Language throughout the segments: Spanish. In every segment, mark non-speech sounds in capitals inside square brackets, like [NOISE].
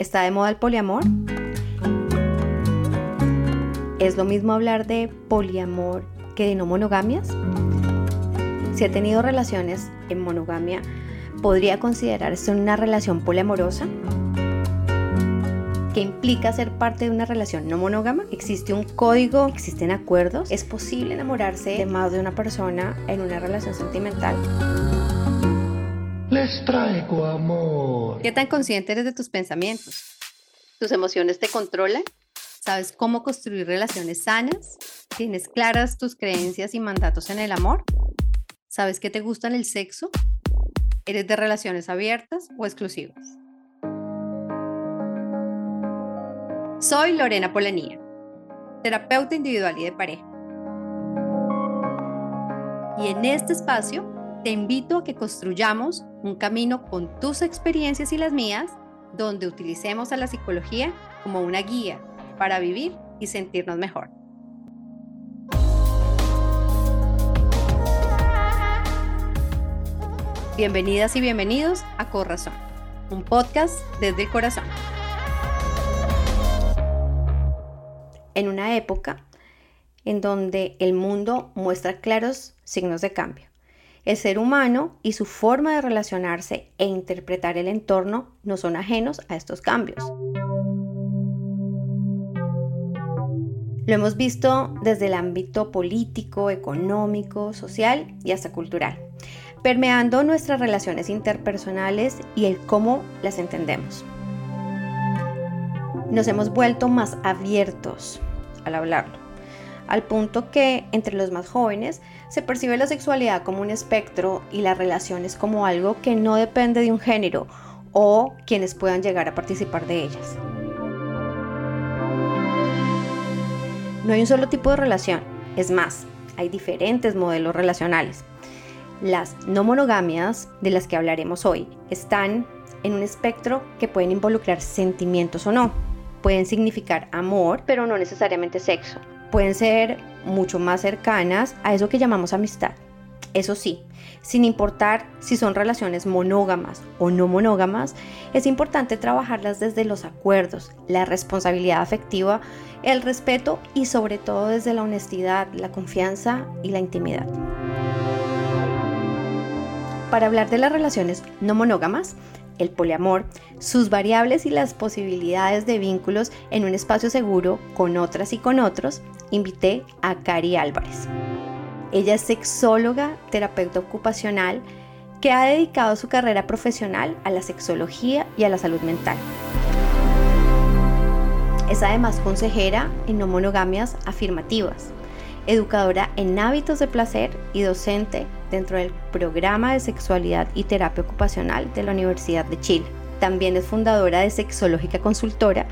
¿Está de moda el poliamor? ¿Es lo mismo hablar de poliamor que de no monogamias? Si ha tenido relaciones en monogamia, ¿podría considerarse una relación poliamorosa? ¿Qué implica ser parte de una relación no monógama? ¿Existe un código? ¿Existen acuerdos? ¿Es posible enamorarse de más de una persona en una relación sentimental? Traigo amor. ¿Qué tan consciente eres de tus pensamientos? ¿Tus emociones te controlan? ¿Sabes cómo construir relaciones sanas? ¿Tienes claras tus creencias y mandatos en el amor? ¿Sabes qué te gusta en el sexo? ¿Eres de relaciones abiertas o exclusivas? Soy Lorena Polanía, terapeuta individual y de pareja. Y en este espacio te invito a que construyamos un camino con tus experiencias y las mías, donde utilicemos a la psicología como una guía para vivir y sentirnos mejor. Bienvenidas y bienvenidos a Corazón, un podcast desde el corazón. En una época en donde el mundo muestra claros signos de cambio el ser humano y su forma de relacionarse e interpretar el entorno no son ajenos a estos cambios. Lo hemos visto desde el ámbito político, económico, social y hasta cultural, permeando nuestras relaciones interpersonales y el cómo las entendemos. Nos hemos vuelto más abiertos al hablarlo, al punto que entre los más jóvenes se percibe la sexualidad como un espectro y las relaciones como algo que no depende de un género o quienes puedan llegar a participar de ellas. No hay un solo tipo de relación, es más, hay diferentes modelos relacionales. Las no monogamias, de las que hablaremos hoy, están en un espectro que pueden involucrar sentimientos o no. Pueden significar amor, pero no necesariamente sexo pueden ser mucho más cercanas a eso que llamamos amistad. Eso sí, sin importar si son relaciones monógamas o no monógamas, es importante trabajarlas desde los acuerdos, la responsabilidad afectiva, el respeto y sobre todo desde la honestidad, la confianza y la intimidad. Para hablar de las relaciones no monógamas, el poliamor, sus variables y las posibilidades de vínculos en un espacio seguro con otras y con otros, invité a Cari Álvarez. Ella es sexóloga, terapeuta ocupacional, que ha dedicado su carrera profesional a la sexología y a la salud mental. Es además consejera en no monogamias afirmativas, educadora en hábitos de placer y docente dentro del programa de sexualidad y terapia ocupacional de la Universidad de Chile. También es fundadora de Sexológica Consultora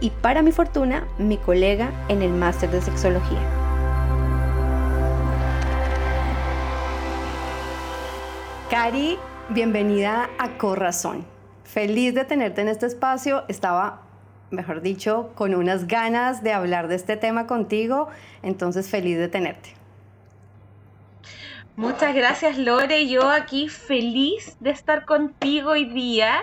y para mi fortuna, mi colega en el máster de sexología. Cari, bienvenida a Corazón. Feliz de tenerte en este espacio. Estaba mejor dicho, con unas ganas de hablar de este tema contigo, entonces feliz de tenerte. Muchas gracias Lore, yo aquí feliz de estar contigo hoy día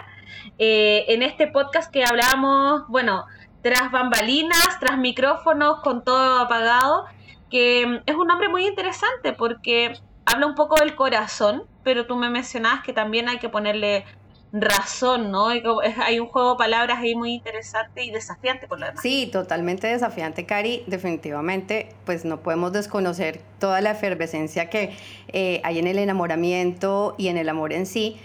eh, en este podcast que hablamos, bueno, tras bambalinas, tras micrófonos, con todo apagado, que mm, es un nombre muy interesante porque habla un poco del corazón, pero tú me mencionabas que también hay que ponerle razón, ¿no? Hay un juego de palabras ahí muy interesante y desafiante por la demás. Sí, totalmente desafiante, Cari. Definitivamente, pues no podemos desconocer toda la efervescencia que eh, hay en el enamoramiento y en el amor en sí.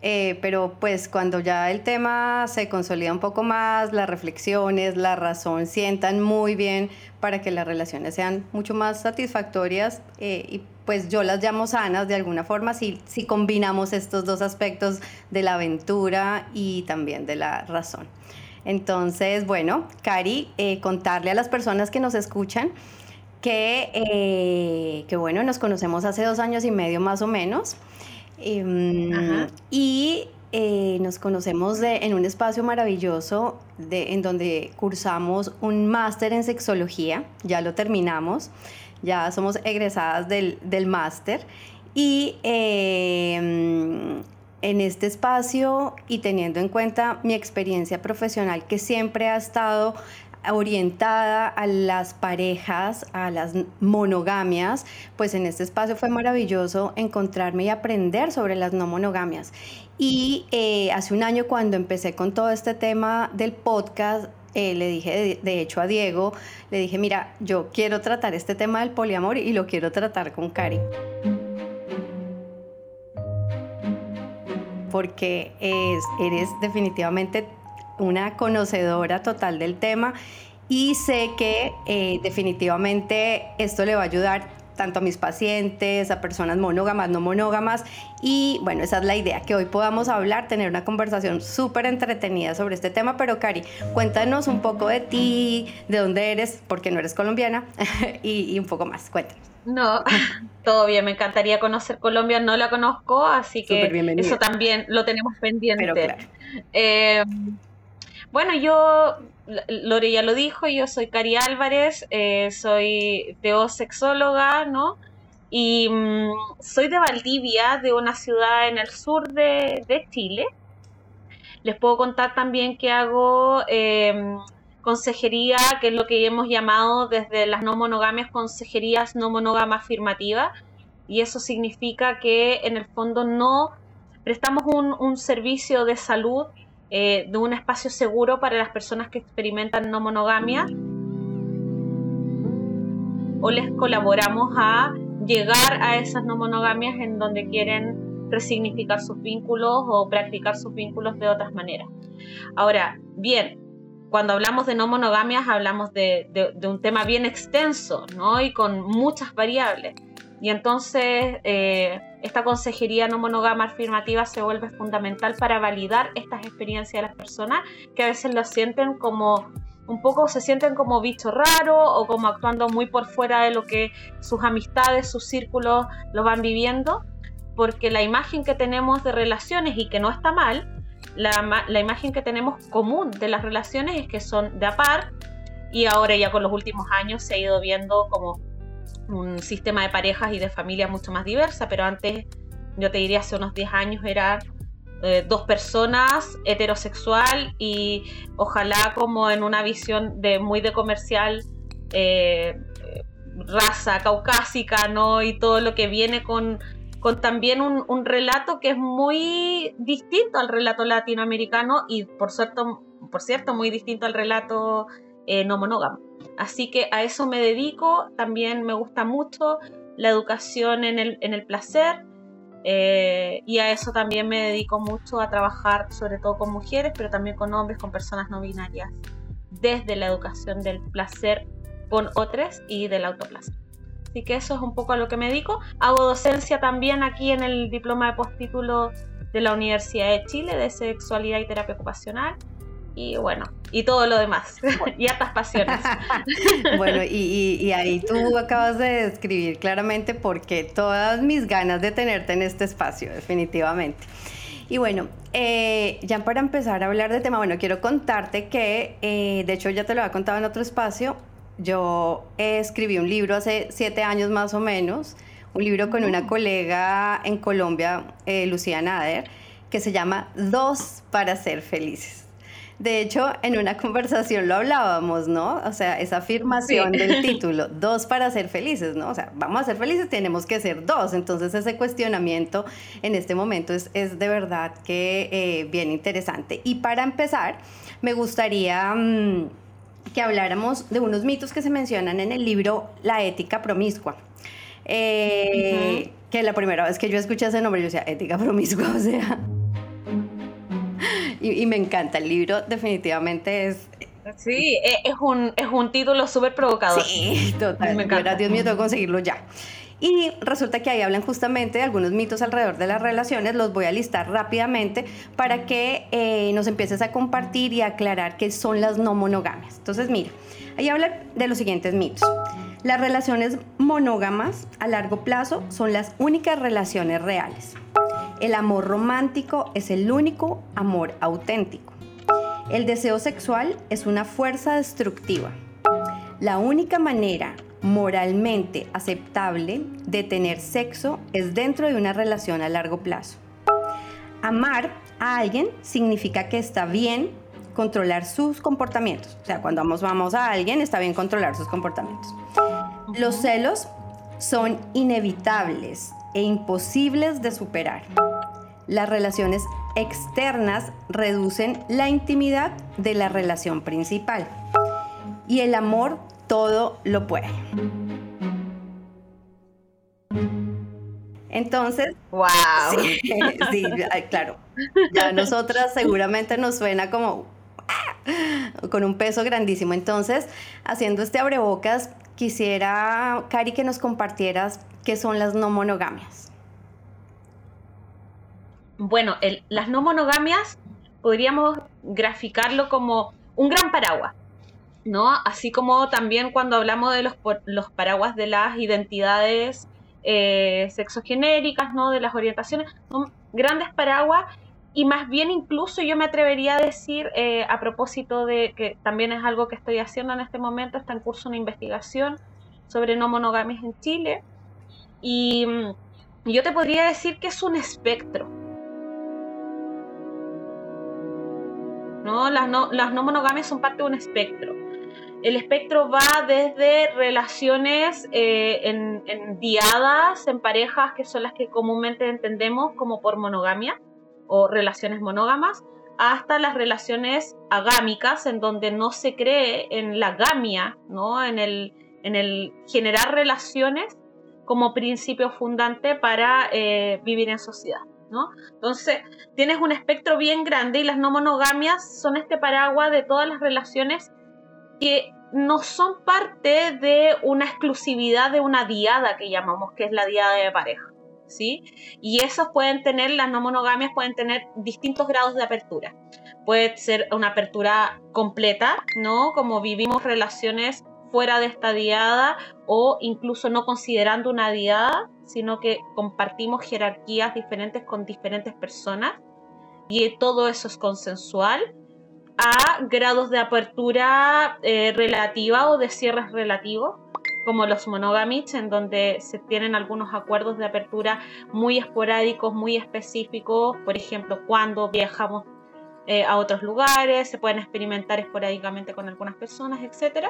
Eh, pero pues cuando ya el tema se consolida un poco más, las reflexiones, la razón sientan muy bien para que las relaciones sean mucho más satisfactorias eh, y pues yo las llamo sanas de alguna forma si, si combinamos estos dos aspectos de la aventura y también de la razón. Entonces, bueno, Cari, eh, contarle a las personas que nos escuchan que, eh, que, bueno, nos conocemos hace dos años y medio más o menos. Em, y eh, nos conocemos en un espacio maravilloso de, en donde cursamos un máster en sexología, ya lo terminamos ya somos egresadas del, máster. Y em, en este espacio y teniendo en cuenta mi experiencia profesional que siempre ha estado orientada a las parejas, a las monogamias, pues en este espacio fue maravilloso encontrarme y aprender sobre las no monogamias. Y eh, hace un año cuando empecé con todo este tema del podcast, eh, le dije, de, hecho, a Diego, le dije, mira, yo quiero tratar este tema del poliamor y lo quiero tratar con Cari. Porque eres definitivamente una conocedora total del tema y sé que eh, definitivamente esto le va a ayudar tanto a mis pacientes, a personas monógamas, no monógamas. Y bueno, esa es la idea, que hoy podamos hablar, tener una conversación súper entretenida sobre este tema. Pero Cari, cuéntanos un poco de ti, de dónde eres, porque no eres colombiana, [LAUGHS] y, un poco más. Cuéntanos. No, [LAUGHS] todo bien, me encantaría conocer Colombia, no la conozco, así que eso también lo tenemos pendiente. Pero claro. Eh, bueno, yo, Lore ya lo dijo, yo soy Cari Álvarez, eh, soy teosexóloga, ¿no? Y mm, soy de Valdivia, de una ciudad en el sur de, Chile. Les puedo contar también que hago em, consejería, que es lo que hemos llamado desde las no monogamias consejerías no monógama afirmativa. Y eso significa que en el fondo no prestamos un servicio de salud eh, de un espacio seguro para las personas que experimentan no monogamia o les colaboramos a llegar a esas no monogamias en donde quieren resignificar sus vínculos o practicar sus vínculos de otras maneras. Ahora, bien, cuando hablamos de no monogamias hablamos de, de un tema bien extenso ¿no? y con muchas variables. Y entonces eh, esta consejería no monógama afirmativa se vuelve fundamental para validar estas experiencias de las personas que a veces lo sienten como un poco se sienten como bicho raro o como actuando muy por fuera de lo que sus amistades, sus círculos lo van viviendo, porque la imagen que tenemos de relaciones y que no está mal, la, la imagen que tenemos común de las relaciones es que son de a par y ahora ya con los últimos años se ha ido viendo como un sistema de parejas y de familia mucho más diversa, pero antes, yo te diría hace unos 10 años, era eh, dos personas, heterosexual y ojalá como en una visión de muy de comercial, eh, raza caucásica, ¿no? Y todo lo que viene con, con también un, un, relato que es muy distinto al relato latinoamericano y por cierto, por cierto muy distinto al relato eh, no monógamo. Así que a eso me dedico, también me gusta mucho la educación en el, en el placer eh, y a eso también me dedico mucho a trabajar sobre todo con mujeres, pero también con hombres, con personas no binarias, desde la educación del placer con otros y del autoplacer. Así que eso es un poco a lo que me dedico. Hago docencia también aquí en el diploma de postítulo de la Universidad de Chile de sexualidad y terapia ocupacional y bueno, y todo lo demás, [LAUGHS] y hartas pasiones. [LAUGHS] bueno, y, ahí tú acabas de describir claramente por qué todas mis ganas de tenerte en este espacio, definitivamente. Y bueno, eh, ya para empezar a hablar del tema, bueno, quiero contarte que, eh, de hecho ya te lo había contado en otro espacio, yo escribí un libro hace siete años más o menos, un libro con una colega en Colombia, eh, Lucía Nader, que se llama Dos para ser felices. De hecho, en una conversación lo hablábamos, ¿no? O sea, esa afirmación del [LAUGHS] título, dos para ser felices, ¿no? O sea, vamos a ser felices, tenemos que ser dos. Entonces, ese cuestionamiento en este momento es, de verdad que eh, bien interesante. Y para empezar, me gustaría... Mm, que habláramos de unos mitos que se mencionan en el libro La ética promiscua. Eh, que la primera vez que yo escuché ese nombre, yo decía, ética promiscua, [LAUGHS] o sea, [LAUGHS] y, me encanta. El libro definitivamente es... Sí, e, es un, es un título súper provocador. Sí, total. Me encanta. Dios mío, tengo que conseguirlo ya. Y resulta que ahí hablan justamente de algunos mitos alrededor de las relaciones, los voy a listar rápidamente para que eh, nos empieces a compartir y aclarar qué son las no monogamias. Entonces, mira, ahí habla de los siguientes mitos. Las relaciones monógamas a largo plazo son las únicas relaciones reales. El amor romántico es el único amor auténtico. El deseo sexual es una fuerza destructiva. La única manera moralmente aceptable de tener sexo es dentro de una relación a largo plazo. amar a alguien significa que está bien controlar sus comportamientos. O sea, cuando vamos, vamos a alguien, está bien controlar sus comportamientos. Los celos son inevitables e imposibles de superar. Las relaciones externas reducen la intimidad de la relación principal. Y el amor todo lo puede. Entonces, wow. Sí, [LAUGHS] claro. Ya a nosotras seguramente nos suena como ¡ah! con un peso grandísimo. Entonces, haciendo este abrebocas, quisiera, Cari, que nos compartieras qué son las no monogamias. Bueno, las no monogamias podríamos graficarlo como un gran paraguas, ¿no? Así como también cuando hablamos de los, los paraguas de las identidades eh, sexogenéricas, ¿no? De las orientaciones, son grandes paraguas y más bien incluso yo me atrevería a decir, eh, a propósito de que también es algo que estoy haciendo en este momento, está en curso una investigación sobre no monogamias en Chile, y mm, yo te podría decir que es un espectro. ¿no? Las, no, las no monogamias son parte de un espectro. El espectro va desde relaciones eh, en, en diadas, en parejas, que son las que comúnmente entendemos como por monogamia, o relaciones monógamas, hasta las relaciones agámicas, en donde no se cree en la gamia, ¿no? en, el, en el generar relaciones como principio fundante para eh, vivir en sociedad. ¿no? Entonces, tienes un espectro bien grande y las no monogamias son este paraguas de todas las relaciones que no son parte de una exclusividad de una diada que llamamos, que es la diada de pareja. ¿Sí? Y esos pueden tener, las no monogamias pueden tener distintos grados de apertura. Puede ser una apertura completa, ¿no? Como vivimos relaciones fuera de esta diada o incluso no considerando una diada, sino que compartimos jerarquías diferentes con diferentes personas y todo eso es consensual a grados de apertura eh, relativa o de cierres relativos como los monogamics, en donde se tienen algunos acuerdos de apertura muy esporádicos, muy específicos, por ejemplo, cuando viajamos eh, a otros lugares, se pueden experimentar esporádicamente con algunas personas, etc.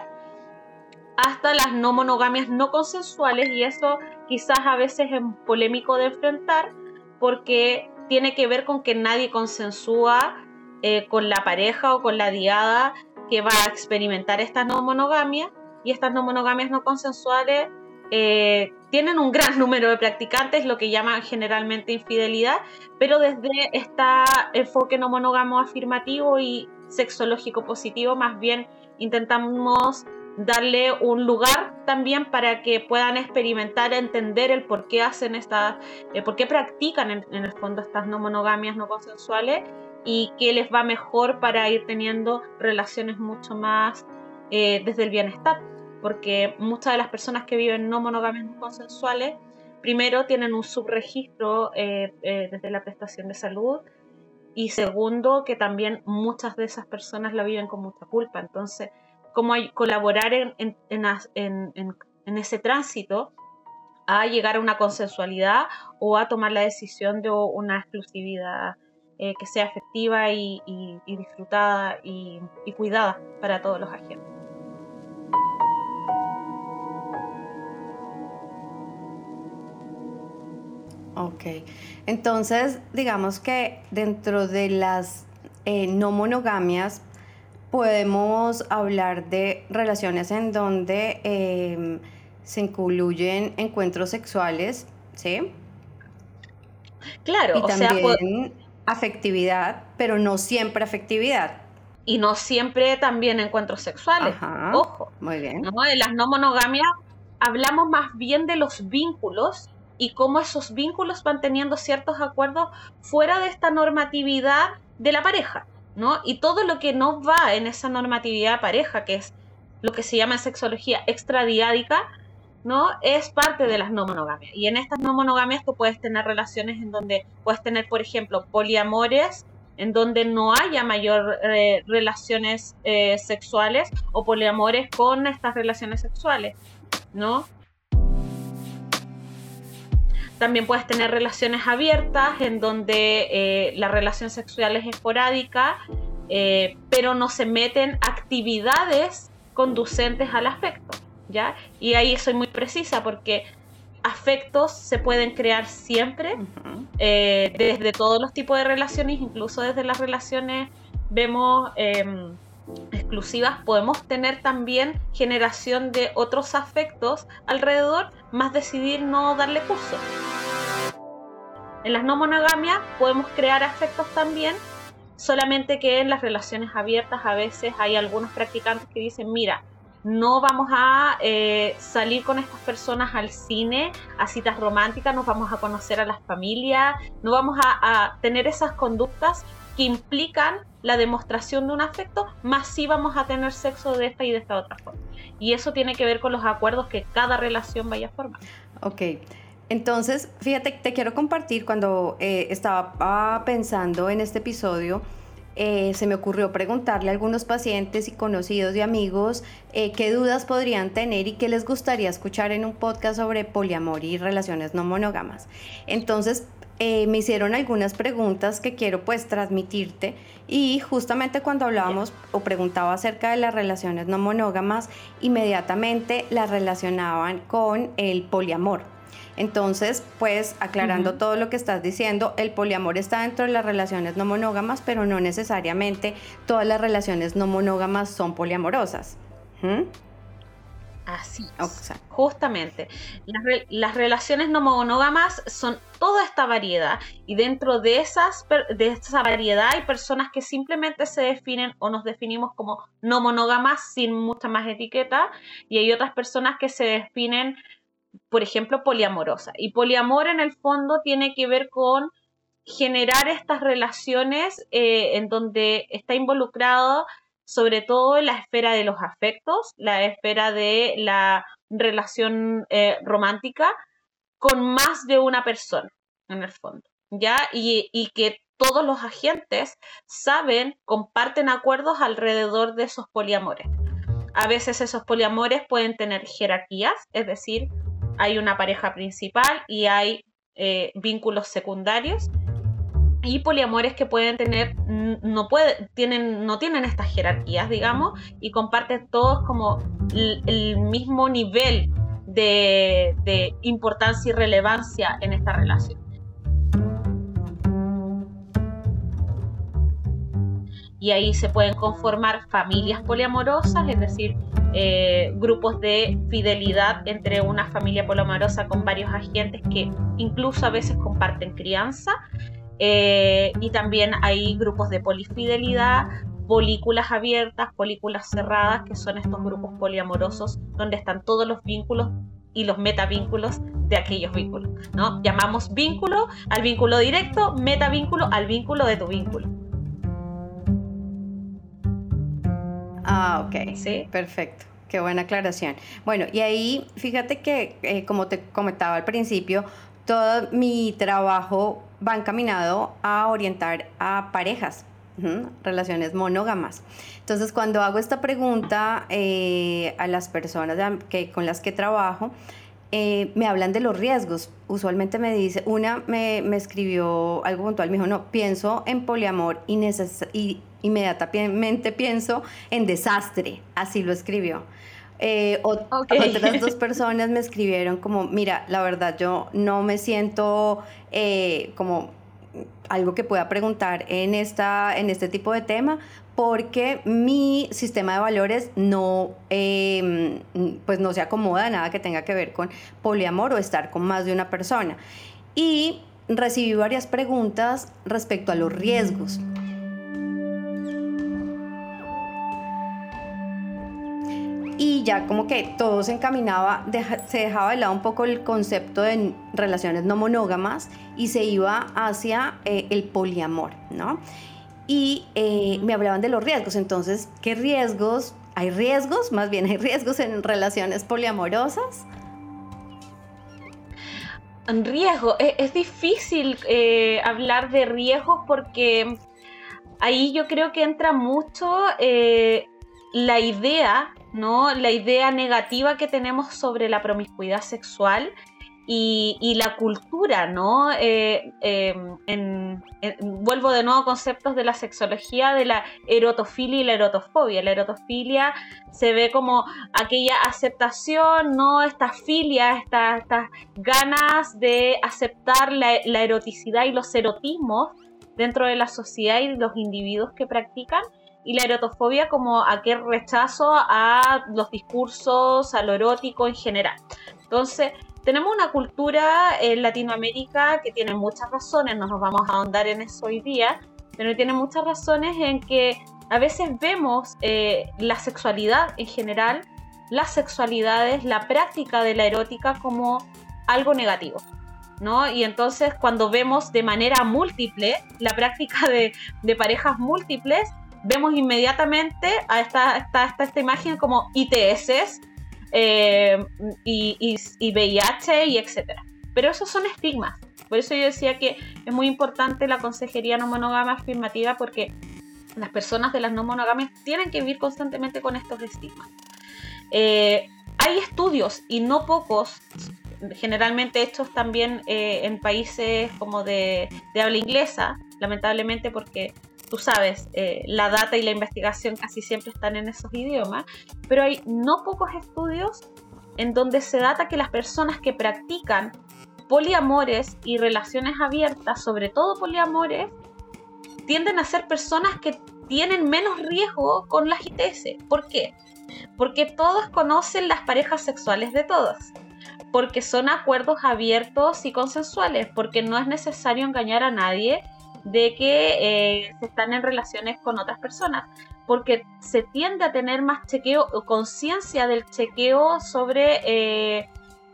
Hasta las no monogamias no consensuales, y eso quizás a veces es polémico de enfrentar, porque tiene que ver con que nadie consensúa eh, con la pareja o con la diada que va a experimentar esta no monogamia y estas no monogamias no consensuales eh, tienen un gran [LAUGHS] número de practicantes, lo que llaman generalmente infidelidad, pero desde este enfoque no monógamo afirmativo y sexológico positivo, más bien intentamos darle un lugar también para que puedan experimentar, entender el por qué hacen estas, eh, por qué practican en, en, el fondo estas no monogamias no consensuales y qué les va mejor para ir teniendo relaciones mucho más eh, desde el bienestar, porque muchas de las personas que viven no monogamias no consensuales, primero tienen un subregistro eh, eh, desde la prestación de salud y segundo que también muchas de esas personas la viven con mucha culpa. Entonces, ¿cómo hay, colaborar en, en, en, en, ese tránsito a llegar a una consensualidad o a tomar la decisión de una exclusividad que sea efectiva y, y disfrutada y, y cuidada para todos los agentes? Ok, entonces digamos que dentro de las eh, no monogamias podemos hablar de relaciones en donde em, se incluyen encuentros sexuales, ¿sí? Claro, y también afectividad, pero no siempre afectividad. Y no siempre también encuentros sexuales. Ojo. Muy bien. ¿no? En las no monogamias hablamos más bien de los vínculos y cómo esos vínculos van teniendo ciertos acuerdos fuera de esta normatividad de la pareja, ¿no? Y todo lo que no va en esa normatividad pareja, que es lo que se llama en sexología extradiádica, ¿no? Es parte de las no monogamias. Y en estas no monogamias tú puedes tener relaciones en donde puedes tener, por ejemplo, poliamores, en donde no haya mayor eh, relaciones eh, sexuales o poliamores con estas relaciones sexuales, ¿no? También puedes tener relaciones abiertas en donde eh, la relación sexual es esporádica, eh, pero no se meten actividades conducentes al afecto, ¿ya? Y ahí soy muy precisa porque afectos se pueden crear siempre, eh, desde todos los tipos de relaciones, incluso desde las relaciones vemos em, exclusivas, podemos tener también generación de otros afectos alrededor, más decidir no darle curso. En las no monogamias podemos crear afectos también, solamente que en las relaciones abiertas a veces hay algunos practicantes que dicen, mira, no vamos a eh, salir con estas personas al cine, a citas románticas, nos vamos a conocer a las familias, no vamos a, tener esas conductas que implican la demostración de un afecto, más sí vamos a tener sexo de esta y de esta otra forma. Y eso tiene que ver con los acuerdos que cada relación vaya a formar. Ok. Entonces, fíjate, te quiero compartir cuando eh, estaba pensando en este episodio, eh, se me ocurrió preguntarle a algunos pacientes y conocidos y amigos eh, qué dudas podrían tener y qué les gustaría escuchar en un podcast sobre poliamor y relaciones no monógamas. Entonces, eh, me hicieron algunas preguntas que quiero pues transmitirte y justamente cuando hablábamos o preguntaba acerca de las relaciones no monógamas, inmediatamente las relacionaban con el poliamor. Entonces, pues aclarando todo lo que estás diciendo, el poliamor está dentro de las relaciones no monógamas, pero no necesariamente todas las relaciones no monógamas son poliamorosas. ¿Mm? Así Justamente. Las, relaciones no monógamas son toda esta variedad y dentro de, esas, de esa variedad hay personas que simplemente se definen o nos definimos como no monógamas sin mucha más etiqueta y hay otras personas que se definen por ejemplo, poliamorosa. Y poliamor en el fondo tiene que ver con generar estas relaciones eh, en donde está involucrado sobre todo en la esfera de los afectos, la esfera de la relación eh, romántica con más de una persona, en el fondo, ¿ya? Y, que todos los agentes saben, comparten acuerdos alrededor de esos poliamores. A veces esos poliamores pueden tener jerarquías, es decir, hay una pareja principal y hay eh, vínculos secundarios y poliamores que pueden tener no tienen no tienen estas jerarquías digamos y comparten todos como el, mismo nivel de, de importancia y relevancia en esta relación y ahí se pueden conformar familias poliamorosas, es decir, eh, grupos de fidelidad entre una familia poliamorosa con varios agentes que incluso a veces comparten crianza. Eh, y también hay grupos de polifidelidad, polículas abiertas, polículas cerradas, que son estos grupos poliamorosos donde están todos los vínculos y los metavínculos de aquellos vínculos. ¿no? Llamamos vínculo al vínculo directo, metavínculo al vínculo de tu vínculo. Ah, ok. Sí. Perfecto. Qué buena aclaración. Bueno, y ahí fíjate que, eh, como te comentaba al principio, todo mi trabajo va encaminado a orientar a parejas, relaciones monógamas. Entonces, cuando hago esta pregunta eh, a las personas que, con las que trabajo, eh, me hablan de los riesgos. Usualmente me dice, una me, me escribió algo puntual, me dijo, no, pienso en poliamor y, y inmediatamente pienso en desastre, así lo escribió. Eh, otras dos [LAUGHS] personas me escribieron como, mira, la verdad yo no me siento eh, como algo que pueda preguntar en, esta, en este tipo de tema porque mi sistema de valores no, em, pues no se acomoda a nada que tenga que ver con poliamor o estar con más de una persona. Y recibí varias preguntas respecto a los riesgos. Ya como que todo se encaminaba, se dejaba de lado un poco el concepto de relaciones no monógamas y se iba hacia eh, el poliamor, ¿no? Y eh, me hablaban de los riesgos, entonces, ¿qué riesgos? ¿Hay riesgos? Más bien, ¿hay riesgos en relaciones poliamorosas? Riesgo, es, es difícil eh, hablar de riesgos porque ahí yo creo que entra mucho la idea ¿no? La idea negativa que tenemos sobre la promiscuidad sexual y, la cultura, ¿no? Eh, em, vuelvo de nuevo a conceptos de la sexología, de la erotofilia y la erotofobia. La erotofilia se ve como aquella aceptación, ¿no? Estas filias, estas, ganas de aceptar la, la eroticidad y los erotismos dentro de la sociedad y los individuos que practican y la erotofobia como aquel rechazo a los discursos, a lo erótico en general. Entonces, tenemos una cultura en Latinoamérica que tiene muchas razones, no nos vamos a ahondar en eso hoy día, pero tiene muchas razones en que a veces vemos eh, la sexualidad en general, las sexualidades, la práctica de la erótica como algo negativo. ¿no? Y entonces cuando vemos de manera múltiple la práctica de, de parejas múltiples, vemos inmediatamente a esta, esta, esta, imagen como ITS eh, y, y, VIH y etcétera. Pero esos son estigmas. Por eso yo decía que es muy importante la consejería no monogama afirmativa porque las personas de las no monogamias tienen que vivir constantemente con estos estigmas. Eh, hay estudios y no pocos, generalmente hechos también eh, en países como de, de habla inglesa, lamentablemente porque tú sabes, eh, la data y la investigación casi siempre están en esos idiomas, pero hay no pocos estudios en donde se data que las personas que practican poliamores y relaciones abiertas, sobre todo poliamores, tienden a ser personas que tienen menos riesgo con las ITS. ¿Por qué? Porque todos conocen las parejas sexuales de todas, porque son acuerdos abiertos y consensuales, porque no es necesario engañar a nadie de que eh, se están en relaciones con otras personas, porque se tiende a tener más chequeo conciencia del chequeo sobre eh,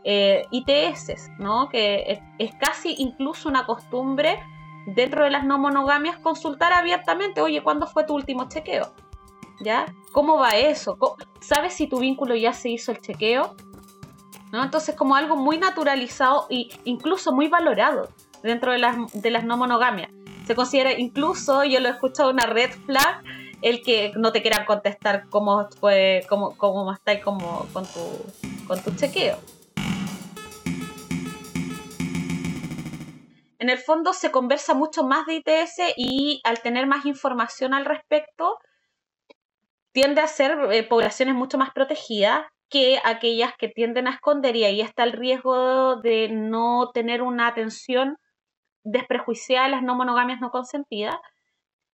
eh, ITS, ¿no? que es, casi incluso una costumbre dentro de las no monogamias consultar abiertamente, oye, ¿cuándo fue tu último chequeo? ¿Ya? ¿Cómo va eso? ¿Sabes si tu vínculo ya se hizo el chequeo? ¿No? Entonces como algo muy naturalizado e incluso muy valorado dentro de las, de las no monogamias se considera incluso, yo lo he escuchado, una red flag el que no te quieran contestar cómo fue, cómo, cómo estáis como con tu, con tu chequeo. En el fondo se conversa mucho más de ITS y al tener más información al respecto, tiende a ser eh, poblaciones mucho más protegidas que aquellas que tienden a esconder y ahí está el riesgo de no tener una atención desprejuiciar las no monogamias no consentidas.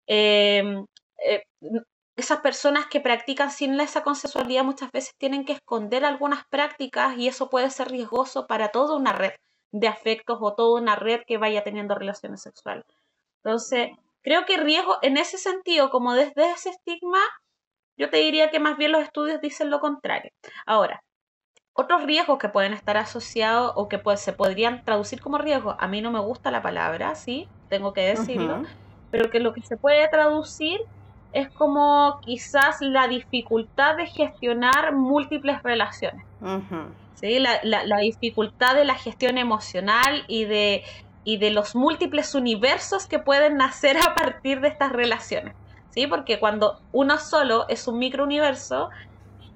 Eh, eh, esas personas que practican sin esa consensualidad muchas veces tienen que esconder algunas prácticas y eso puede ser riesgoso para toda una red de afectos o toda una red que vaya teniendo relaciones sexuales. Entonces, creo que riesgo en ese sentido, como desde ese estigma, yo te diría que más bien los estudios dicen lo contrario. Ahora, otros riesgos que pueden estar asociados o que pues, se podrían traducir como riesgos, a mí no me gusta la palabra, sí, tengo que decirlo, pero que lo que se puede traducir es como quizás la dificultad de gestionar múltiples relaciones. ¿sí? La, la, dificultad de la gestión emocional y de, y de los múltiples universos que pueden nacer a partir de estas relaciones. ¿sí? Porque cuando uno solo es un microuniverso,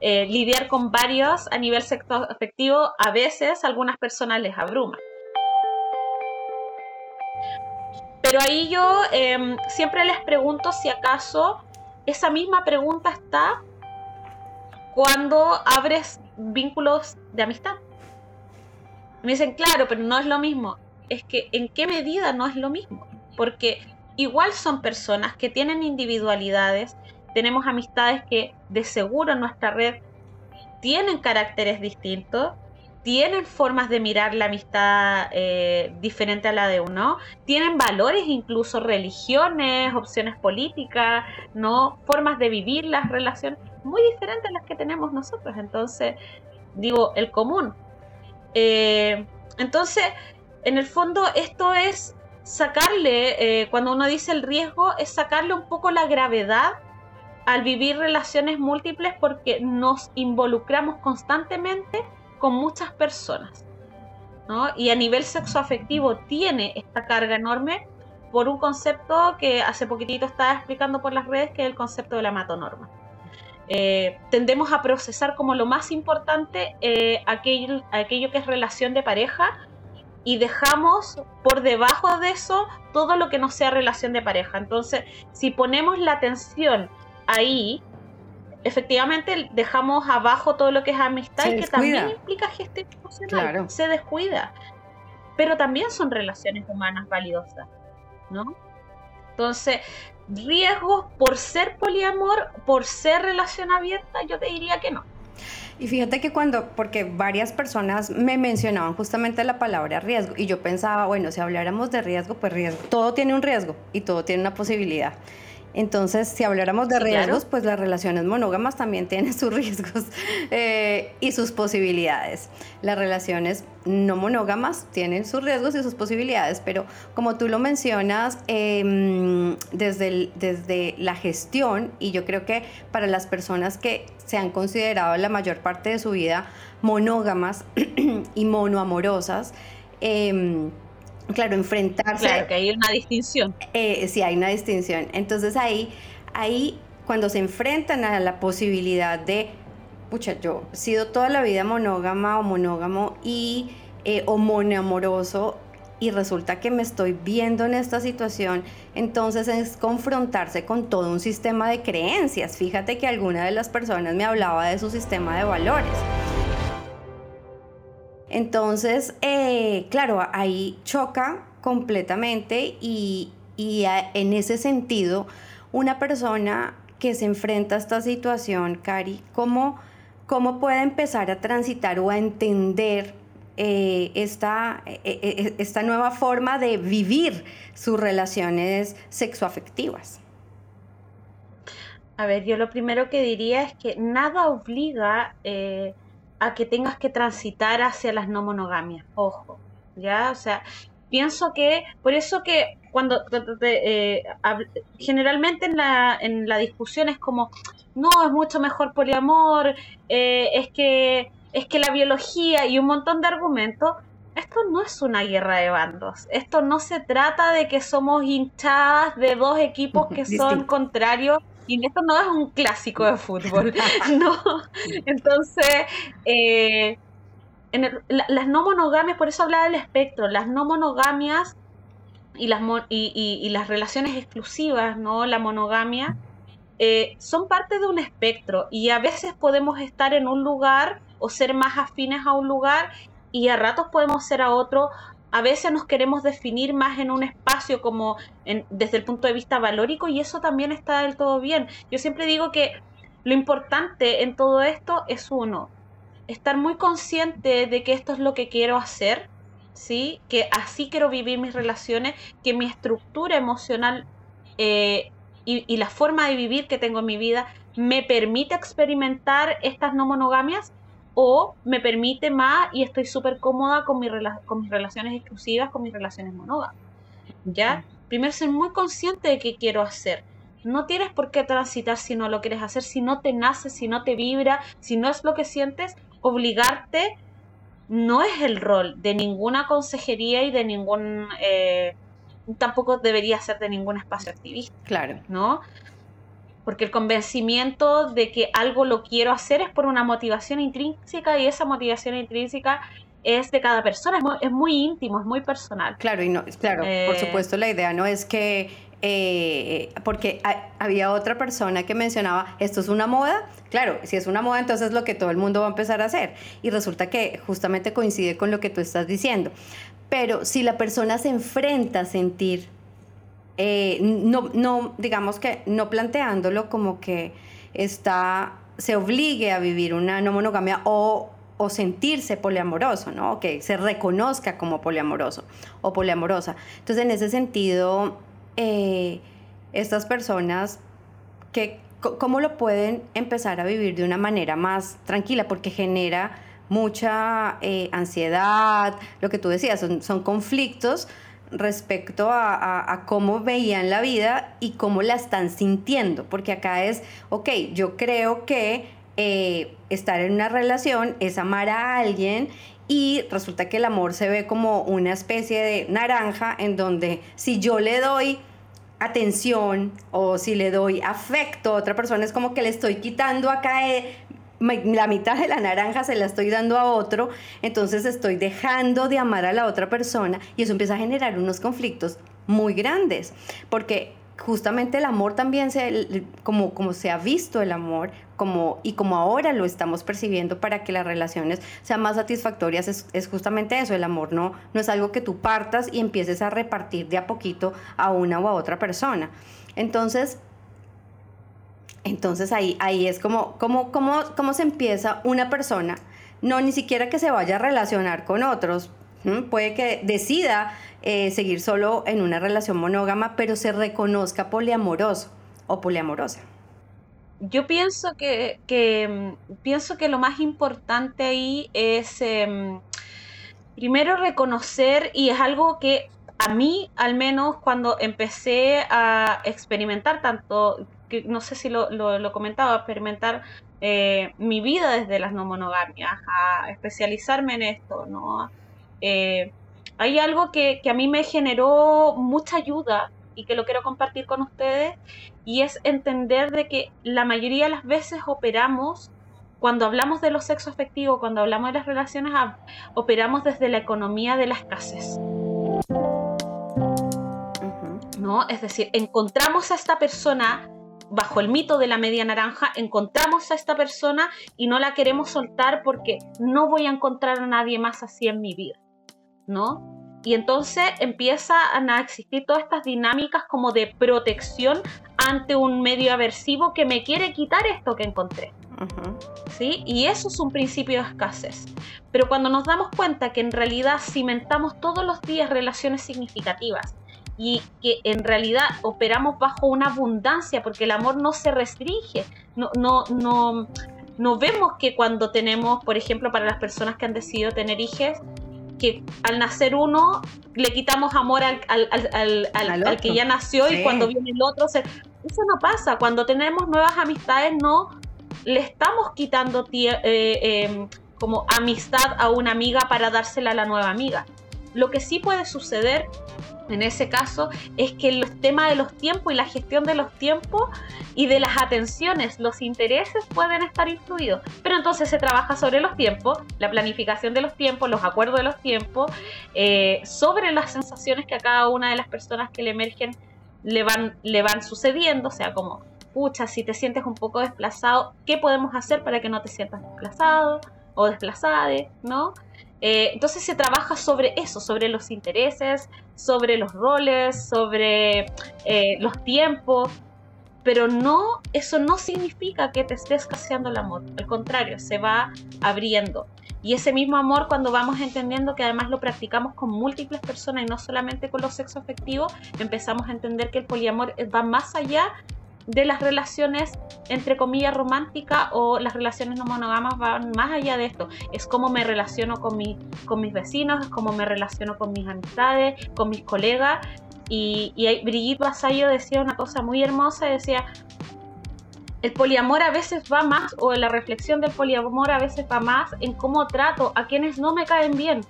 eh, lidiar con varios a nivel sexo afectivo a veces a algunas personas les abruma. Pero ahí yo em, siempre les pregunto si acaso esa misma pregunta está cuando abres vínculos de amistad. Me dicen, claro, pero no es lo mismo. Es que en qué medida no es lo mismo. Porque igual son personas que tienen individualidades, tenemos amistades que de seguro en nuestra red tienen caracteres distintos, tienen formas de mirar la amistad eh, diferente a la de uno, tienen valores, incluso religiones, opciones políticas, no formas de vivir las relaciones muy diferentes a las que tenemos nosotros. Entonces, digo, el común. Eh, entonces, en el fondo, esto es sacarle, eh, cuando uno dice el riesgo, es sacarle un poco la gravedad al vivir relaciones múltiples porque nos involucramos constantemente con muchas personas. ¿no? Y a nivel sexoafectivo tiene esta carga enorme por un concepto que hace poquitito estaba explicando por las redes, que es el concepto de la matonorma. Eh, tendemos a procesar como lo más importante eh, aquello, aquello que es relación de pareja y dejamos por debajo de eso todo lo que no sea relación de pareja. Entonces, si ponemos la atención ahí, efectivamente dejamos abajo todo lo que es amistad y que también implica gestión emocional. Se descuida. Pero también son relaciones humanas valiosas, ¿no? Entonces, riesgos por ser poliamor, por ser relación abierta, yo te diría que no. Y fíjate que cuando, porque varias personas me mencionaban justamente la palabra riesgo y yo pensaba, bueno, si habláramos de riesgo, pues riesgo, todo tiene un riesgo y todo tiene una posibilidad. Entonces, si habláramos de riesgos, pues las relaciones monógamas también tienen [LAUGHS] sus riesgos eh, y sus posibilidades. Las relaciones no monógamas tienen sus riesgos y sus posibilidades, pero como tú lo mencionas, em, desde, desde la gestión, y yo creo que para las personas que se han considerado la mayor parte de su vida monógamas [CLEARS THROAT] y monoamorosas, eh, claro, enfrentarse. Claro, que hay una distinción. Eh, sí, hay una distinción. Entonces ahí, ahí, cuando se enfrentan a la posibilidad de, pucha, yo he sido toda la vida monógama o monógamo y eh, o monoamoroso y resulta que me estoy viendo en esta situación, entonces es confrontarse con todo un sistema de creencias. Fíjate que alguna de las personas me hablaba de su sistema de valores. Entonces, eh, claro, ahí choca completamente y, en ese sentido, una persona que se enfrenta a esta situación, Cari, ¿cómo, cómo puede empezar a transitar o a entender eh, esta, eh, esta nueva forma de vivir sus relaciones sexoafectivas? A ver, yo lo primero que diría es que nada obliga a que tengas que transitar hacia las no monogamias. Ojo, ¿ya? O sea, pienso que, por eso que cuando eh, generalmente en la, en la discusión es como, no, es mucho mejor poliamor, eh, es, que, es que la biología y un montón de argumentos, esto no es una guerra de bandos. Esto no se trata de que somos hinchadas de dos equipos que [LAUGHS] son contrarios y esto no es un clásico de fútbol, [LAUGHS] no. Entonces, eh, las no monogamias, por eso hablaba del espectro, las no monogamias y las, y, las relaciones exclusivas, ¿no? La monogamia, eh, son parte de un espectro y a veces podemos estar en un lugar o ser más afines a un lugar y a ratos podemos ser a otro a veces nos queremos definir más en un espacio como desde el punto de vista valórico y eso también está del todo bien. Yo siempre digo que lo importante en todo esto es uno, estar muy consciente de que esto es lo que quiero hacer, ¿sí? que así quiero vivir mis relaciones, que mi estructura emocional eh, y, y la forma de vivir que tengo en mi vida me permite experimentar estas no monogamias o me permite más y estoy súper cómoda con, mi con mis relaciones exclusivas, con mis relaciones monógamas. ¿Ya? Primero ser muy consciente de qué quiero hacer. No tienes por qué transitar si no lo quieres hacer, si no te nace, si no te vibra, si no es lo que sientes, obligarte no es el rol de ninguna consejería y de ningún... Eh, tampoco debería ser de ningún espacio activista. Claro. ¿No? Porque el convencimiento de que algo lo quiero hacer es por una motivación intrínseca y esa motivación intrínseca es de cada persona, es muy, íntimo, es muy personal. Claro, y no, claro, por eh, supuesto la idea no es que, eh, porque había otra persona que mencionaba, esto es una moda, claro, si es una moda entonces es lo que todo el mundo va a empezar a hacer y resulta que justamente coincide con lo que tú estás diciendo. Pero si la persona se enfrenta a sentir eh, no, no, digamos que no planteándolo como que está, se obligue a vivir una no monogamia o, o sentirse poliamoroso, ¿no? Que se reconozca como poliamoroso o poliamorosa. Entonces, en ese sentido, eh, estas personas, que, ¿cómo lo pueden empezar a vivir de una manera más tranquila? Porque genera mucha eh, ansiedad, lo que tú decías, son, son conflictos respecto a, cómo veían la vida y cómo la están sintiendo, porque acá es, ok, yo creo que eh, estar en una relación es amar a alguien y resulta que el amor se ve como una especie de naranja en donde si yo le doy atención o si le doy afecto a otra persona es como que le estoy quitando acá eh, la mitad de la naranja se la estoy dando a otro, entonces estoy dejando de amar a la otra persona y eso empieza a generar unos conflictos muy grandes, porque justamente el amor también se, como, como se ha visto el amor como, y como ahora lo estamos percibiendo para que las relaciones sean más satisfactorias es, justamente eso, el amor no, no es algo que tú partas y empieces a repartir de a poquito a una o a otra persona. Entonces, entonces ahí, ahí es como, como, como, cómo se empieza una persona, no ni siquiera que se vaya a relacionar con otros, puede que decida eh, seguir solo en una relación monógama, pero se reconozca poliamoroso o poliamorosa. Yo pienso que, mm, pienso que lo más importante ahí es em, primero reconocer, y es algo que a mí, al menos cuando empecé a experimentar tanto, que no sé si lo, lo, comentaba, experimentar eh, mi vida desde las no monogamias, a especializarme en esto, ¿no? Eh, hay algo que, a mí me generó mucha ayuda y que lo quiero compartir con ustedes y es entender de que la mayoría de las veces operamos cuando hablamos de los sexos afectivos, cuando hablamos de las relaciones, operamos desde la economía de la escasez. ¿No? Es decir, encontramos a esta persona bajo el mito de la media naranja, encontramos a esta persona y no la queremos soltar porque no voy a encontrar a nadie más así en mi vida. ¿no? Y entonces empiezan a existir todas estas dinámicas como de protección ante un medio aversivo que me quiere quitar esto que encontré. ¿Sí? Y eso es un principio de escasez. Pero cuando nos damos cuenta que en realidad cimentamos todos los días relaciones significativas y que en realidad operamos bajo una abundancia, porque el amor no se restringe, no, no, no, no vemos que cuando tenemos, por ejemplo, para las personas que han decidido tener hijos, que al nacer uno le quitamos amor al, al, que ya nació y cuando viene el otro, se... eso no pasa. Cuando tenemos nuevas amistades no le estamos quitando eh, em, como amistad a una amiga para dársela a la nueva amiga. Lo que sí puede suceder en ese caso es que el tema de los tiempos y la gestión de los tiempos y de las atenciones, los intereses pueden estar influidos. Pero entonces se trabaja sobre los tiempos, la planificación de los tiempos, los acuerdos de los tiempos, eh, sobre las sensaciones que a cada una de las personas que le emergen le van, le van sucediendo, o sea, como, pucha, si te sientes un poco desplazado, ¿qué podemos hacer para que no te sientas desplazado o desplazada, ¿no? Eh, entonces se trabaja sobre eso, sobre los intereses, sobre los roles, sobre eh, los tiempos, pero no, eso no significa que te estés escaseando el amor, al contrario, se va abriendo. Y ese mismo amor, cuando vamos entendiendo que además lo practicamos con múltiples personas y no solamente con los sexos afectivos, empezamos a entender que el poliamor va más allá de las relaciones entre comillas románticas o las relaciones no monogamas van más allá de esto. Es cómo me relaciono con, mi, con mis vecinos, es cómo me relaciono con mis amistades, con mis colegas. Y, y Brigitte Vasallo decía una cosa muy hermosa, decía, el poliamor a veces va más, o la reflexión del poliamor a veces va más en cómo trato a quienes no me caen bien,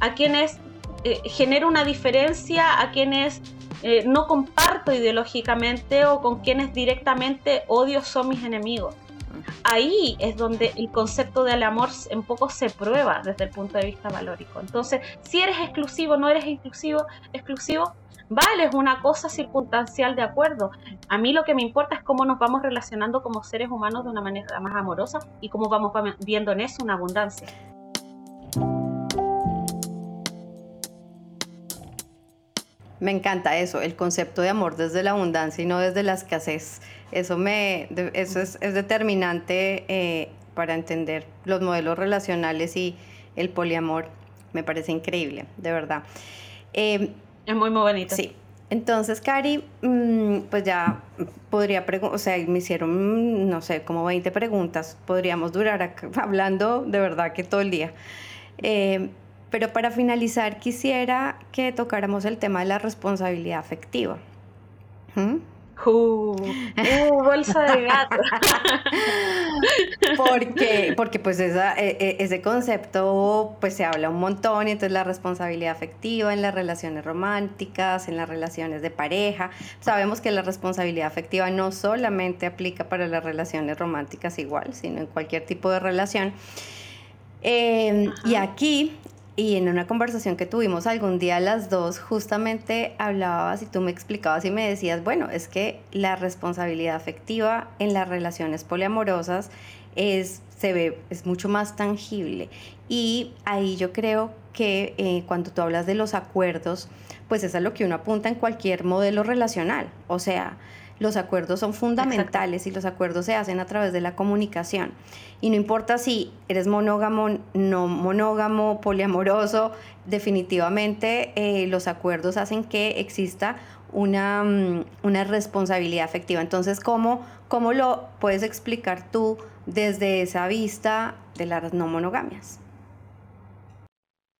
a quienes eh, genero una diferencia, a quienes eh, no comparto ideológicamente o con quienes directamente odio son mis enemigos. Ahí es donde el concepto del amor en poco se prueba desde el punto de vista valórico. Entonces, si eres exclusivo, no eres exclusivo, exclusivo, vale, es una cosa circunstancial de acuerdo. A mí lo que me importa es cómo nos vamos relacionando como seres humanos de una manera más amorosa y cómo vamos viendo en eso una abundancia. Me encanta eso, el concepto de amor desde la abundancia y no desde la escasez. Eso, me, eso es, determinante eh, para entender los modelos relacionales y el poliamor. Me parece increíble, de verdad. Em, es muy, muy bonito. Sí. Entonces, Cari, mm, pues ya podría preguntar, o sea, me hicieron, no sé, como 20 preguntas. Podríamos durar [LAUGHS] hablando de verdad que todo el día. Eh, pero para finalizar, quisiera que tocáramos el tema de la responsabilidad afectiva. ¿Mm? Uh, uh, bolsa de [LAUGHS] gato. porque, porque pues esa, e, e, ese concepto pues se habla un montón y entonces la responsabilidad afectiva en las relaciones románticas, en las relaciones de pareja. Sabemos que la responsabilidad afectiva no solamente aplica para las relaciones románticas igual, sino en cualquier tipo de relación. Em, y aquí y en una conversación que tuvimos algún día las dos, justamente hablabas y tú me explicabas y me decías, bueno, es que la responsabilidad afectiva en las relaciones poliamorosas es, se ve, es mucho más tangible. Y ahí yo creo que eh, cuando tú hablas de los acuerdos, pues es a lo que uno apunta en cualquier modelo relacional. O sea, los acuerdos son fundamentales y los acuerdos se hacen a través de la comunicación. Y no importa si eres monógamo, no monógamo, poliamoroso, definitivamente eh, los acuerdos hacen que exista una, mm, una responsabilidad afectiva. Entonces, ¿cómo, ¿cómo lo puedes explicar tú desde esa vista de las no monogamias?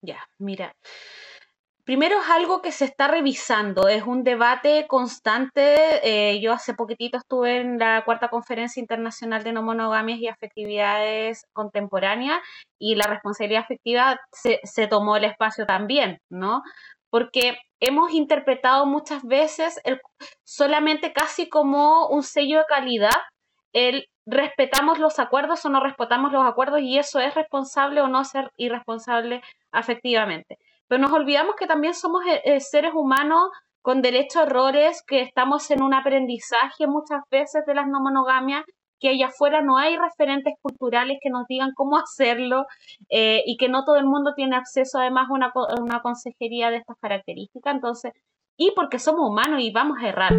Ya, mira, Primero es algo que se está revisando, es un debate constante. Eh, yo hace poquitito estuve en la cuarta conferencia internacional de no monogamias y afectividades contemporáneas y la responsabilidad afectiva se, se tomó el espacio también, ¿no? Porque hemos interpretado muchas veces el, solamente casi como un sello de calidad el respetamos los acuerdos o no respetamos los acuerdos y eso es responsable o no ser irresponsable afectivamente pero nos olvidamos que también somos eh, eh, seres humanos con derecho a errores, que estamos en un aprendizaje muchas veces de las no monogamias, que allá afuera no hay referentes culturales que nos digan cómo hacerlo eh, y que no todo el mundo tiene acceso además a una, una consejería de estas características. Entonces, y porque somos humanos y vamos a errar.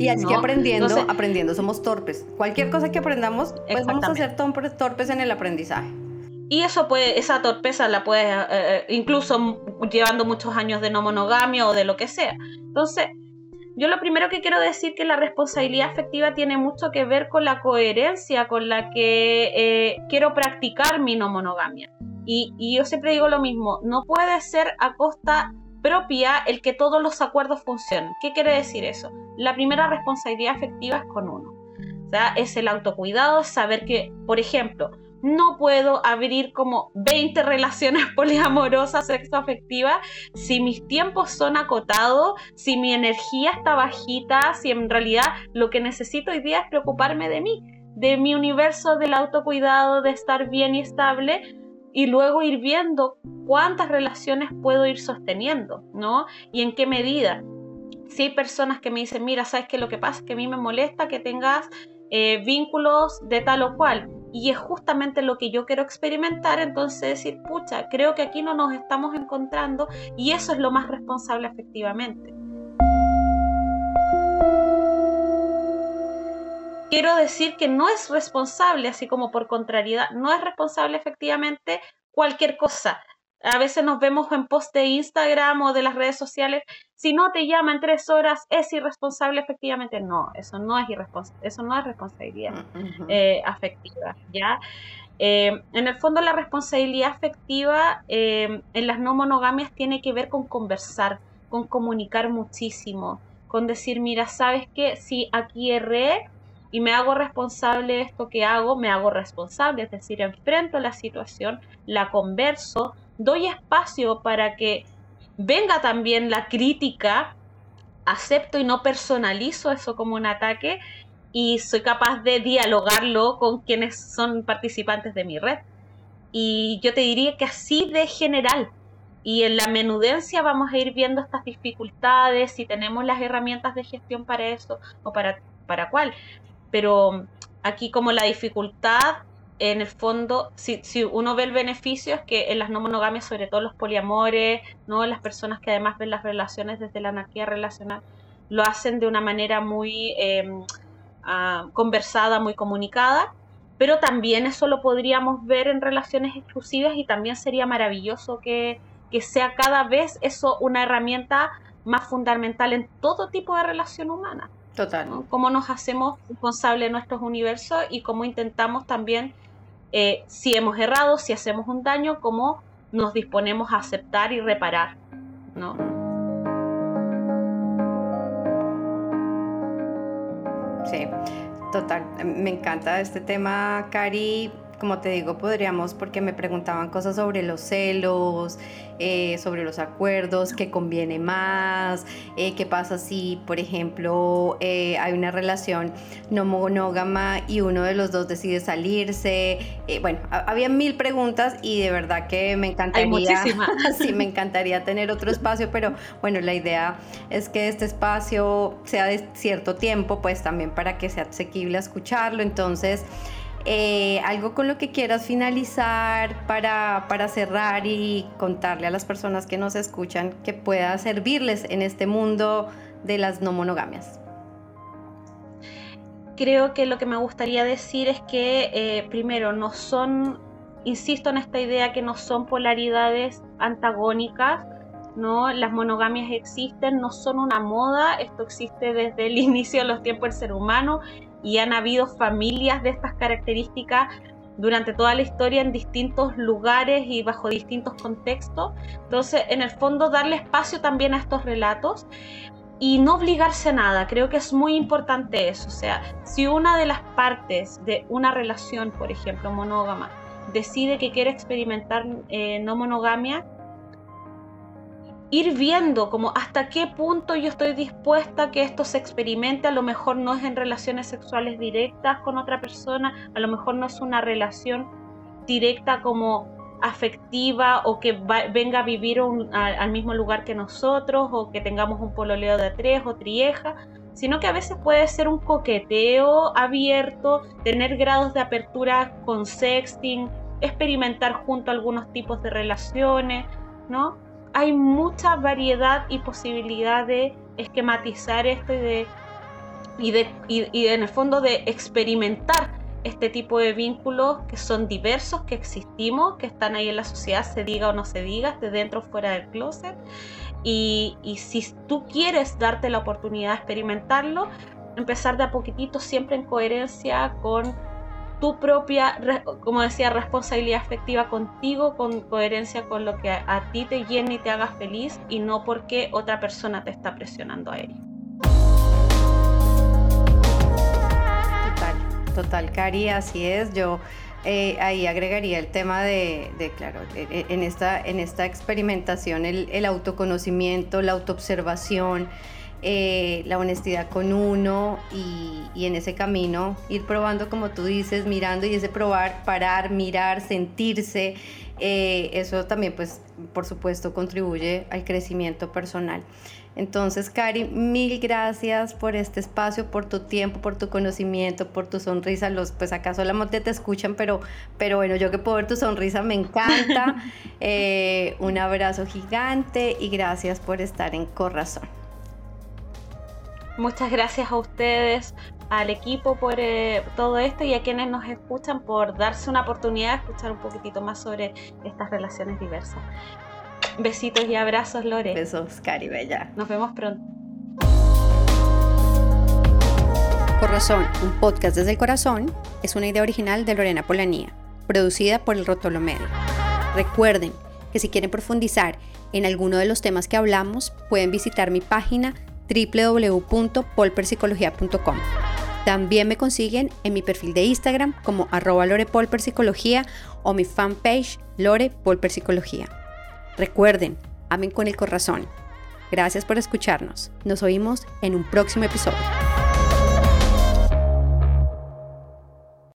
Y así que aprendiendo, aprendiendo somos torpes. Cualquier cosa que aprendamos, pues vamos a ser torpes en el aprendizaje. Y eso puede, esa torpeza la puedes, eh, eh, incluso llevando muchos años de no monogamia o de lo que sea. Entonces, yo lo primero que quiero decir que la responsabilidad afectiva tiene mucho que ver con la coherencia con la que eh, quiero practicar mi no monogamia. Y, y yo siempre digo lo mismo, no puede ser a costa propia el que todos los acuerdos funcionen. ¿Qué quiere decir eso? La primera responsabilidad afectiva es con uno. O sea, es el autocuidado, saber que, por ejemplo, no puedo abrir como 20 relaciones [LAUGHS] poliamorosas sexoafectivas si mis tiempos son acotados, si mi energía está bajita, si en realidad lo que necesito hoy día es preocuparme de mí, de mi universo del autocuidado, de estar bien y estable y luego ir viendo cuántas relaciones puedo ir sosteniendo, ¿no? Y en qué medida. Si hay personas que me dicen, mira, ¿sabes qué? Lo que pasa es que a mí me molesta que tengas eh, vínculos de tal o cual y es justamente lo que yo quiero experimentar, entonces decir, pucha, creo que aquí no nos estamos encontrando y eso es lo más responsable efectivamente. Quiero decir que no es responsable, así como por contrariedad, no es responsable efectivamente cualquier cosa a veces nos vemos en post de Instagram o de las redes sociales, si no te llaman tres horas, es irresponsable efectivamente. No, eso no es eso no es responsabilidad mm, eh, afectiva, ¿ya? Eh, en el fondo la responsabilidad afectiva eh, en las no monogamias tiene que ver con conversar, con comunicar muchísimo, con decir, mira, ¿sabes qué? Si aquí erré y me hago responsable de esto que hago, me hago responsable, es decir, enfrento la situación, la converso, doy espacio para que venga también la crítica, acepto y no personalizo eso como un ataque y soy capaz de dialogarlo con quienes son participantes de mi red. Y yo te diría que así de general. Y en la menudencia vamos a ir viendo estas dificultades, si tenemos las herramientas de gestión para eso o para, para cuál. Pero aquí como la dificultad en el fondo, si, si, uno ve el beneficio, es que en las no monogamias, sobre todo los poliamores, ¿no? las personas que además ven las relaciones desde la anarquía relacional, lo hacen de una manera muy ah, conversada, muy comunicada, pero también eso lo podríamos ver en relaciones exclusivas y también sería maravilloso que, que sea cada vez eso una herramienta más fundamental en todo tipo de relación humana. Total. Cómo nos hacemos responsables de nuestros universos y cómo intentamos también eh, si hemos errado, si hacemos un daño, cómo nos disponemos a aceptar y reparar, ¿no? Sí. Total, me encanta este tema, Cari, como te digo, podríamos, porque me preguntaban cosas sobre los celos, eh, sobre los acuerdos, qué conviene más, eh, qué pasa si, por ejemplo, eh, hay una relación no monógama y uno de los dos decide salirse. bueno, había mil preguntas y de verdad que me encantaría, [LAUGHS] sí, me encantaría tener otro espacio, pero bueno, la idea es que este espacio sea de cierto tiempo, pues también para que sea asequible a escucharlo. Entonces, eh, algo con lo que quieras finalizar para, para, cerrar y contarle a las personas que nos escuchan que pueda servirles en este mundo de las no monogamias. Creo que lo que me gustaría decir es que eh, primero no son, insisto en esta idea que no son polaridades antagónicas, ¿no? Las monogamias existen, no son una moda, esto existe desde el [LAUGHS] inicio de los tiempos del ser humano y han habido familias de estas características durante toda la historia en distintos lugares y bajo distintos contextos. Entonces, en el fondo, darle espacio también a estos relatos y no obligarse a nada. Creo que es muy importante eso. O sea, si una de las partes de una relación, por ejemplo, monógama, decide que quiere experimentar eh, no monogamia, ir viendo como hasta qué punto yo estoy dispuesta a que esto se experimente, a lo mejor no es en relaciones sexuales directas con otra persona, a lo mejor no es una relación directa como afectiva o que venga a vivir al mismo lugar que nosotros o que tengamos un pololeo de tres o trieja, sino que a veces puede ser un coqueteo abierto, tener grados de apertura con sexting, experimentar junto algunos tipos de relaciones, ¿no? Hay mucha variedad y posibilidad de esquematizar esto y de, y de y, en el fondo de experimentar este tipo de vínculos que son diversos, que existimos, que están ahí en la sociedad, se diga o no se diga, de dentro o fuera del closet. Y, y si tú quieres darte la oportunidad de experimentarlo, empezar de a poquitito, siempre en coherencia con tu propia, como decía, responsabilidad afectiva contigo, con coherencia con lo que a, ti te llene y te haga feliz y no porque otra persona te está presionando a ello. Total, total, Cari, así es. Yo eh, ahí agregaría el tema de, claro, en esta, en esta experimentación, el autoconocimiento, la autoobservación. Eh, la honestidad con uno y, en ese camino ir probando como tú dices, mirando y ese probar, parar, mirar, sentirse, eh, eso también pues por supuesto contribuye al crecimiento personal. Entonces, Cari, mil gracias por este espacio, por tu tiempo, por tu conocimiento, por tu sonrisa. Los, pues acá solamente te escuchan, pero, pero bueno, yo que puedo ver tu sonrisa me encanta. [LAUGHS] Eh, un abrazo gigante y gracias por estar en Corazón. Muchas gracias a ustedes, al equipo por eh, todo esto y a quienes nos escuchan por darse una oportunidad de escuchar un poquitito más sobre estas relaciones diversas. Besitos y abrazos, Lore. Besos, Cari Bella. Nos vemos pronto. Corazón, un podcast desde el corazón, es una idea original de Lorena Polanía, producida por el Rotolo Medio. Recuerden que si quieren profundizar en alguno de los temas que hablamos, pueden visitar mi página www.polperpsicología.com. También me consiguen en mi perfil de Instagram como arroba lorepolperpsicología o mi fanpage Lore Psicología. Recuerden, amen con el corazón. Gracias por escucharnos. Nos oímos en un próximo episodio.